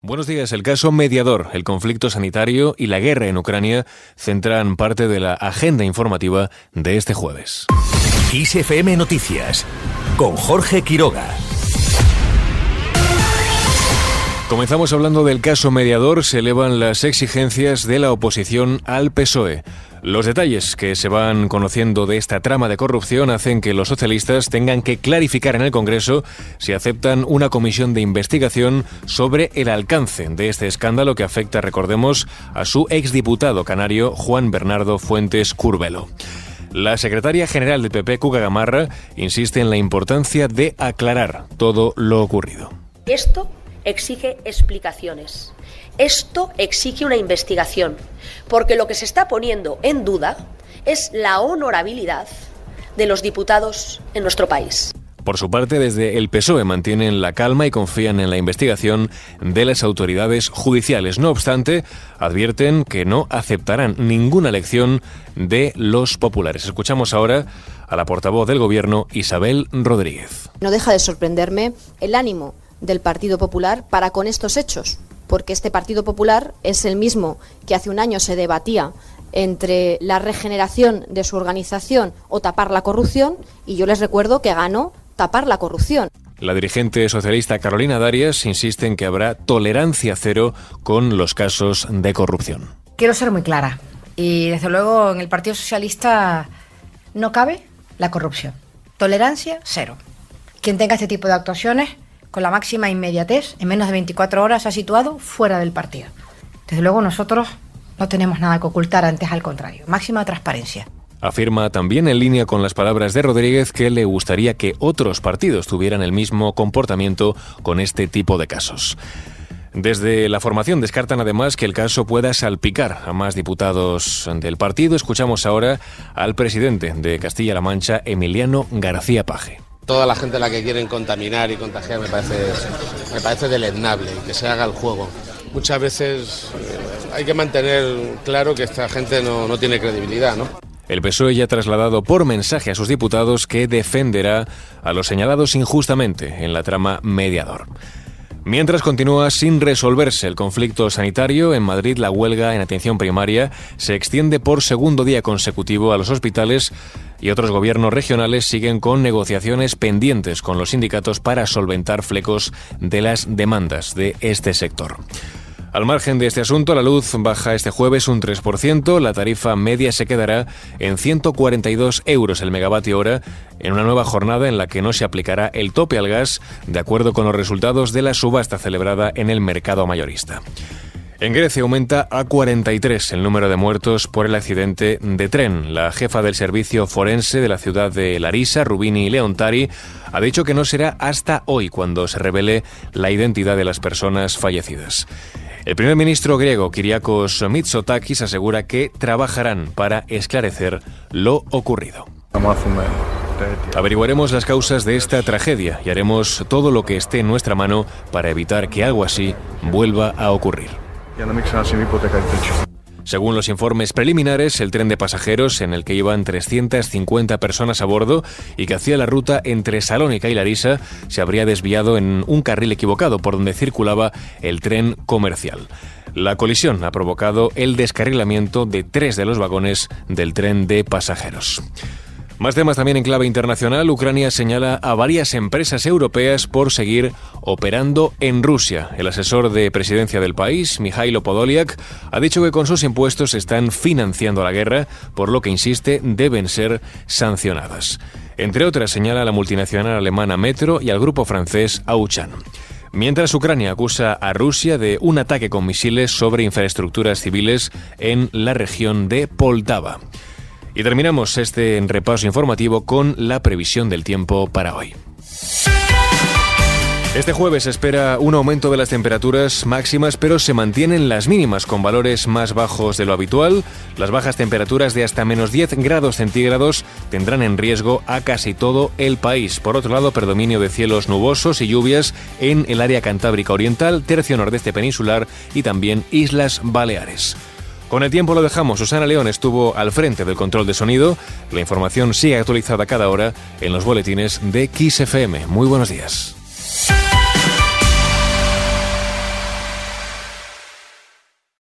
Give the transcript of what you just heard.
Buenos días. El caso mediador, el conflicto sanitario y la guerra en Ucrania centran parte de la agenda informativa de este jueves. ISFM Noticias con Jorge Quiroga. Comenzamos hablando del caso mediador. Se elevan las exigencias de la oposición al PSOE. Los detalles que se van conociendo de esta trama de corrupción hacen que los socialistas tengan que clarificar en el Congreso si aceptan una comisión de investigación sobre el alcance de este escándalo que afecta, recordemos, a su exdiputado canario Juan Bernardo Fuentes Curvelo. La secretaria general del PP, Cuca Gamarra, insiste en la importancia de aclarar todo lo ocurrido. Esto exige explicaciones. Esto exige una investigación, porque lo que se está poniendo en duda es la honorabilidad de los diputados en nuestro país. Por su parte, desde el PSOE mantienen la calma y confían en la investigación de las autoridades judiciales. No obstante, advierten que no aceptarán ninguna lección de los populares. Escuchamos ahora a la portavoz del Gobierno, Isabel Rodríguez. No deja de sorprenderme el ánimo del Partido Popular para con estos hechos porque este Partido Popular es el mismo que hace un año se debatía entre la regeneración de su organización o tapar la corrupción, y yo les recuerdo que ganó tapar la corrupción. La dirigente socialista Carolina Darias insiste en que habrá tolerancia cero con los casos de corrupción. Quiero ser muy clara, y desde luego en el Partido Socialista no cabe la corrupción. Tolerancia cero. Quien tenga este tipo de actuaciones con la máxima inmediatez, en menos de 24 horas ha situado fuera del partido. Desde luego nosotros no tenemos nada que ocultar, antes al contrario, máxima transparencia. Afirma también en línea con las palabras de Rodríguez que le gustaría que otros partidos tuvieran el mismo comportamiento con este tipo de casos. Desde la formación descartan además que el caso pueda salpicar a más diputados del partido. Escuchamos ahora al presidente de Castilla-La Mancha, Emiliano García Paje toda la gente a la que quieren contaminar y contagiar me parece, me parece deleznable y que se haga el juego. Muchas veces eh, hay que mantener claro que esta gente no, no tiene credibilidad, ¿no? El PSOE ya ha trasladado por mensaje a sus diputados que defenderá a los señalados injustamente en la trama mediador. Mientras continúa sin resolverse el conflicto sanitario, en Madrid la huelga en atención primaria se extiende por segundo día consecutivo a los hospitales y otros gobiernos regionales siguen con negociaciones pendientes con los sindicatos para solventar flecos de las demandas de este sector. Al margen de este asunto, la luz baja este jueves un 3%, la tarifa media se quedará en 142 euros el megavatio hora en una nueva jornada en la que no se aplicará el tope al gas de acuerdo con los resultados de la subasta celebrada en el mercado mayorista. En Grecia aumenta a 43 el número de muertos por el accidente de tren. La jefa del servicio forense de la ciudad de Larisa, Rubini Leontari, ha dicho que no será hasta hoy cuando se revele la identidad de las personas fallecidas. El primer ministro griego, Kyriakos Mitsotakis, asegura que trabajarán para esclarecer lo ocurrido. Averiguaremos las causas de esta tragedia y haremos todo lo que esté en nuestra mano para evitar que algo así vuelva a ocurrir. Según los informes preliminares, el tren de pasajeros en el que iban 350 personas a bordo y que hacía la ruta entre Salónica y Larisa se habría desviado en un carril equivocado por donde circulaba el tren comercial. La colisión ha provocado el descarrilamiento de tres de los vagones del tren de pasajeros. Más temas también en clave internacional. Ucrania señala a varias empresas europeas por seguir operando en Rusia. El asesor de presidencia del país, Mijailo Podolyak, ha dicho que con sus impuestos están financiando la guerra, por lo que insiste deben ser sancionadas. Entre otras, señala a la multinacional alemana Metro y al grupo francés Auchan. Mientras Ucrania acusa a Rusia de un ataque con misiles sobre infraestructuras civiles en la región de Poltava. Y terminamos este repaso informativo con la previsión del tiempo para hoy. Este jueves se espera un aumento de las temperaturas máximas, pero se mantienen las mínimas con valores más bajos de lo habitual. Las bajas temperaturas de hasta menos 10 grados centígrados tendrán en riesgo a casi todo el país. Por otro lado, predominio de cielos nubosos y lluvias en el área cantábrica oriental, tercio nordeste peninsular y también Islas Baleares. Con el tiempo lo dejamos. Susana León estuvo al frente del control de sonido. La información sigue actualizada cada hora en los boletines de XFM. Muy buenos días.